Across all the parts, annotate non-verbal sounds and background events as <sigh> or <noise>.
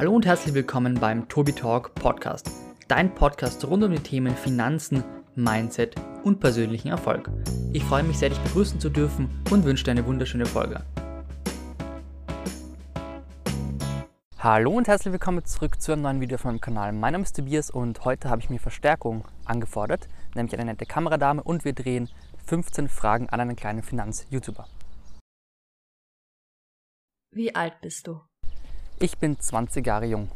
Hallo und herzlich willkommen beim Tobi Talk Podcast, dein Podcast rund um die Themen Finanzen, Mindset und persönlichen Erfolg. Ich freue mich sehr, dich begrüßen zu dürfen und wünsche dir eine wunderschöne Folge. Hallo und herzlich willkommen zurück zu einem neuen Video von meinem Kanal. Mein Name ist Tobias und heute habe ich mir Verstärkung angefordert, nämlich eine nette Kameradame und wir drehen 15 Fragen an einen kleinen Finanz-YouTuber. Wie alt bist du? Ich bin 20 Jahre jung.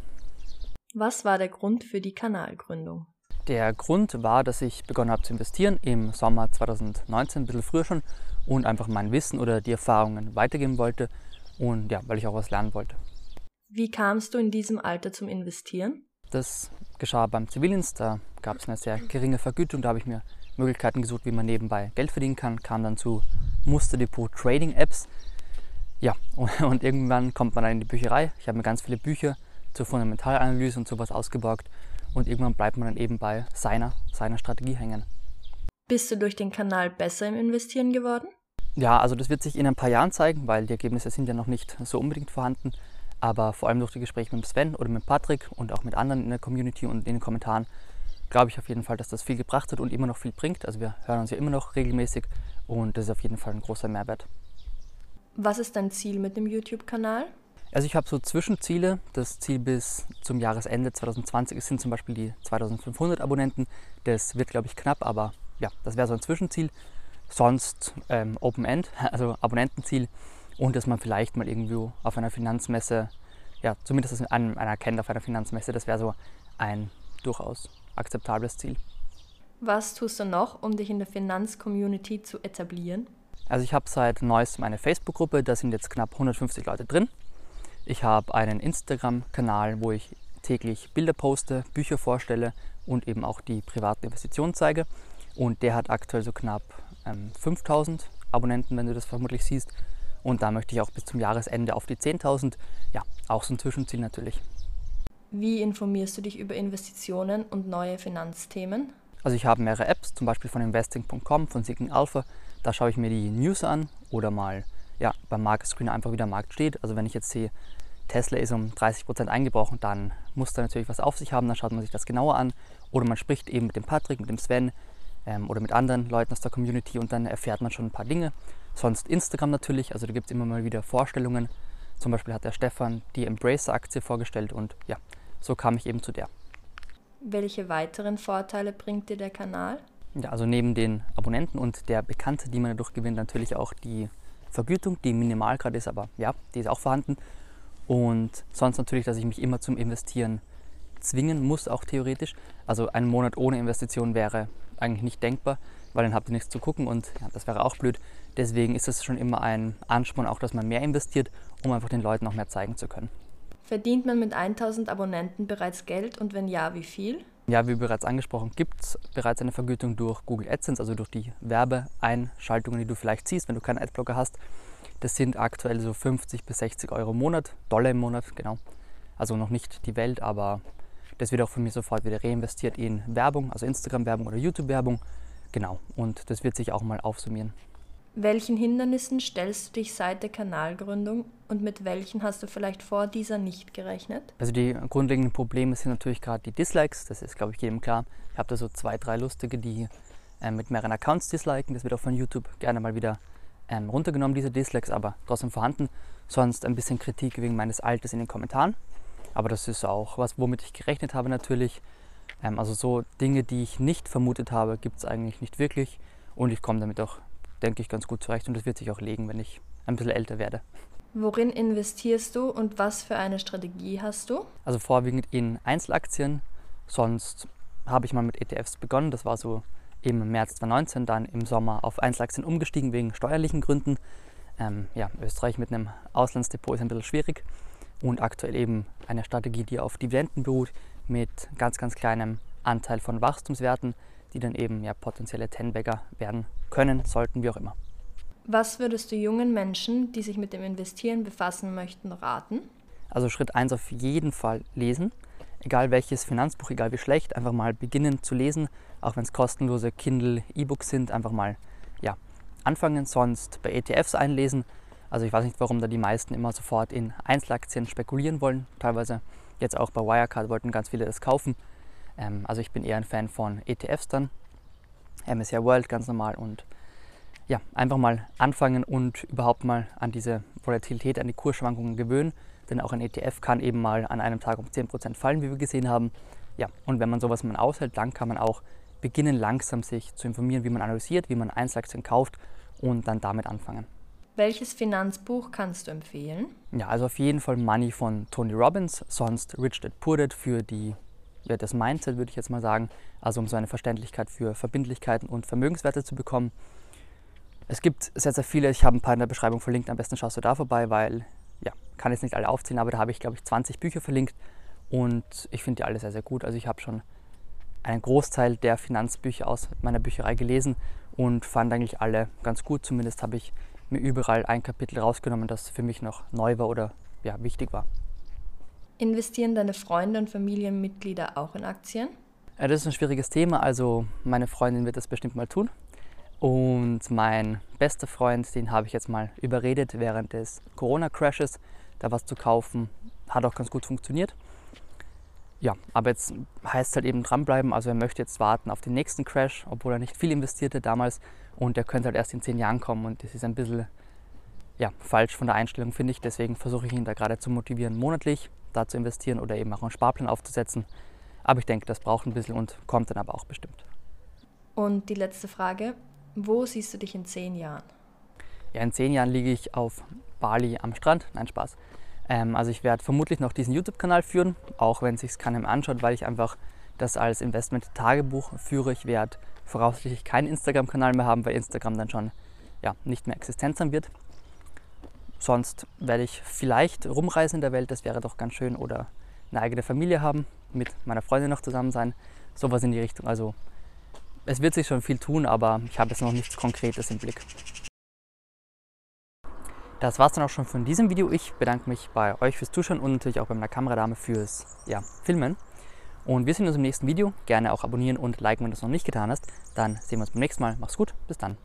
Was war der Grund für die Kanalgründung? Der Grund war, dass ich begonnen habe zu investieren im Sommer 2019, ein bisschen früher schon, und einfach mein Wissen oder die Erfahrungen weitergeben wollte und ja, weil ich auch was lernen wollte. Wie kamst du in diesem Alter zum Investieren? Das geschah beim Zivildienst, da gab es eine sehr geringe Vergütung, da habe ich mir Möglichkeiten gesucht, wie man nebenbei Geld verdienen kann, kam dann zu Musterdepot Trading Apps. Ja, und, <laughs> und irgendwann kommt man dann in die Bücherei. Ich habe mir ganz viele Bücher zur Fundamentalanalyse und sowas ausgeborgt und irgendwann bleibt man dann eben bei seiner, seiner Strategie hängen. Bist du durch den Kanal besser im Investieren geworden? Ja, also das wird sich in ein paar Jahren zeigen, weil die Ergebnisse sind ja noch nicht so unbedingt vorhanden. Aber vor allem durch die Gespräche mit Sven oder mit Patrick und auch mit anderen in der Community und in den Kommentaren glaube ich auf jeden Fall, dass das viel gebracht hat und immer noch viel bringt. Also wir hören uns ja immer noch regelmäßig und das ist auf jeden Fall ein großer Mehrwert. Was ist dein Ziel mit dem YouTube-Kanal? Also ich habe so Zwischenziele. Das Ziel bis zum Jahresende 2020 sind zum Beispiel die 2500 Abonnenten. Das wird, glaube ich, knapp, aber ja, das wäre so ein Zwischenziel. Sonst ähm, Open End, <laughs> also Abonnentenziel und dass man vielleicht mal irgendwo auf einer Finanzmesse, ja, zumindest dass einen, einer kennt auf einer Finanzmesse, das wäre so ein durchaus akzeptables Ziel. Was tust du noch, um dich in der Finanzcommunity zu etablieren? Also ich habe seit neuestem eine Facebook-Gruppe, da sind jetzt knapp 150 Leute drin. Ich habe einen Instagram-Kanal, wo ich täglich Bilder poste, Bücher vorstelle und eben auch die privaten Investitionen zeige. Und der hat aktuell so knapp ähm, 5000 Abonnenten, wenn du das vermutlich siehst. Und da möchte ich auch bis zum Jahresende auf die 10.000. Ja, auch so ein Zwischenziel natürlich. Wie informierst du dich über Investitionen und neue Finanzthemen? Also ich habe mehrere Apps, zum Beispiel von investing.com, von Seeking Alpha. Da schaue ich mir die News an oder mal ja, beim Market Screen einfach wie der Markt steht. Also wenn ich jetzt sehe, Tesla ist um 30% eingebrochen, dann muss da natürlich was auf sich haben, dann schaut man sich das genauer an. Oder man spricht eben mit dem Patrick, mit dem Sven ähm, oder mit anderen Leuten aus der Community und dann erfährt man schon ein paar Dinge. Sonst Instagram natürlich, also da gibt es immer mal wieder Vorstellungen. Zum Beispiel hat der Stefan die Embracer-Aktie vorgestellt und ja, so kam ich eben zu der. Welche weiteren Vorteile bringt dir der Kanal? Ja, also neben den Abonnenten und der Bekannte, die man dadurch gewinnt, natürlich auch die Vergütung, die minimal gerade ist, aber ja, die ist auch vorhanden. Und sonst natürlich, dass ich mich immer zum Investieren zwingen muss, auch theoretisch. Also ein Monat ohne Investition wäre eigentlich nicht denkbar, weil dann habt ihr nichts zu gucken und ja, das wäre auch blöd. Deswegen ist es schon immer ein Ansporn, auch dass man mehr investiert, um einfach den Leuten noch mehr zeigen zu können. Verdient man mit 1000 Abonnenten bereits Geld und wenn ja, wie viel? Ja, wie bereits angesprochen, gibt es bereits eine Vergütung durch Google AdSense, also durch die Werbeeinschaltungen, die du vielleicht siehst, wenn du keinen Adblocker hast. Das sind aktuell so 50 bis 60 Euro im Monat, Dollar im Monat, genau. Also noch nicht die Welt, aber das wird auch von mir sofort wieder reinvestiert in Werbung, also Instagram-Werbung oder YouTube-Werbung. Genau, und das wird sich auch mal aufsummieren. Welchen Hindernissen stellst du dich seit der Kanalgründung und mit welchen hast du vielleicht vor dieser nicht gerechnet? Also die grundlegenden Probleme sind natürlich gerade die Dislikes, das ist glaube ich jedem klar. Ich habe da so zwei, drei Lustige, die äh, mit mehreren Accounts disliken. Das wird auch von YouTube gerne mal wieder ähm, runtergenommen, diese Dislikes, aber trotzdem vorhanden. Sonst ein bisschen Kritik wegen meines Alters in den Kommentaren. Aber das ist auch was, womit ich gerechnet habe natürlich. Ähm, also so Dinge, die ich nicht vermutet habe, gibt es eigentlich nicht wirklich. Und ich komme damit auch denke ich, ganz gut zurecht und das wird sich auch legen, wenn ich ein bisschen älter werde. Worin investierst du und was für eine Strategie hast du? Also vorwiegend in Einzelaktien. Sonst habe ich mal mit ETFs begonnen. Das war so im März 2019, dann im Sommer auf Einzelaktien umgestiegen wegen steuerlichen Gründen. Ähm, ja, Österreich mit einem Auslandsdepot ist ein bisschen schwierig. Und aktuell eben eine Strategie, die auf Dividenden beruht, mit ganz, ganz kleinem Anteil von Wachstumswerten die dann eben ja potenzielle Tenbagger werden können, sollten, wie auch immer. Was würdest du jungen Menschen, die sich mit dem Investieren befassen möchten, raten? Also Schritt 1 auf jeden Fall lesen. Egal welches Finanzbuch, egal wie schlecht, einfach mal beginnen zu lesen, auch wenn es kostenlose Kindle E-Books sind, einfach mal ja, anfangen, sonst bei ETFs einlesen. Also ich weiß nicht, warum da die meisten immer sofort in Einzelaktien spekulieren wollen, teilweise. Jetzt auch bei Wirecard wollten ganz viele das kaufen. Ähm, also ich bin eher ein Fan von ETFs dann. MSCI World ganz normal und ja, einfach mal anfangen und überhaupt mal an diese Volatilität, an die Kursschwankungen gewöhnen. Denn auch ein ETF kann eben mal an einem Tag um 10% fallen, wie wir gesehen haben. Ja, und wenn man sowas mal aushält, dann kann man auch beginnen, langsam sich zu informieren, wie man analysiert, wie man Einzelaktien kauft und dann damit anfangen. Welches Finanzbuch kannst du empfehlen? Ja, also auf jeden Fall Money von Tony Robbins, sonst Rich Dad Poor Dad für die, ja, das Mindset, würde ich jetzt mal sagen. Also um so eine Verständlichkeit für Verbindlichkeiten und Vermögenswerte zu bekommen. Es gibt sehr, sehr viele, ich habe ein paar in der Beschreibung verlinkt, am besten schaust du da vorbei, weil, ja, kann jetzt nicht alle aufzählen, aber da habe ich, glaube ich, 20 Bücher verlinkt und ich finde die alle sehr, sehr gut. Also ich habe schon einen Großteil der Finanzbücher aus meiner Bücherei gelesen und fand eigentlich alle ganz gut. Zumindest habe ich mir überall ein Kapitel rausgenommen, das für mich noch neu war oder ja, wichtig war. Investieren deine Freunde und Familienmitglieder auch in Aktien? Ja, das ist ein schwieriges Thema. Also meine Freundin wird das bestimmt mal tun. Und mein bester Freund, den habe ich jetzt mal überredet während des Corona-Crashes, da was zu kaufen. Hat auch ganz gut funktioniert. Ja, aber jetzt heißt es halt eben dranbleiben. Also er möchte jetzt warten auf den nächsten Crash, obwohl er nicht viel investierte damals. Und der könnte halt erst in zehn Jahren kommen. Und das ist ein bisschen ja, falsch von der Einstellung, finde ich. Deswegen versuche ich ihn da gerade zu motivieren, monatlich da zu investieren oder eben auch einen Sparplan aufzusetzen. Aber ich denke, das braucht ein bisschen und kommt dann aber auch bestimmt. Und die letzte Frage, wo siehst du dich in zehn Jahren? Ja, in zehn Jahren liege ich auf Bali am Strand. Nein, Spaß. Ähm, also ich werde vermutlich noch diesen YouTube-Kanal führen, auch wenn es sich keinem anschaut, weil ich einfach das als Investment-Tagebuch führe. Ich werde voraussichtlich keinen Instagram-Kanal mehr haben, weil Instagram dann schon ja, nicht mehr existent sein wird. Sonst werde ich vielleicht rumreisen in der Welt, das wäre doch ganz schön, oder eine eigene Familie haben, mit meiner Freundin noch zusammen sein, sowas in die Richtung. Also es wird sich schon viel tun, aber ich habe jetzt noch nichts Konkretes im Blick. Das war es dann auch schon von diesem Video. Ich bedanke mich bei euch fürs Zuschauen und natürlich auch bei meiner Kameradame fürs ja, Filmen. Und wir sehen uns im nächsten Video. Gerne auch abonnieren und liken, wenn du es noch nicht getan hast. Dann sehen wir uns beim nächsten Mal. Mach's gut. Bis dann.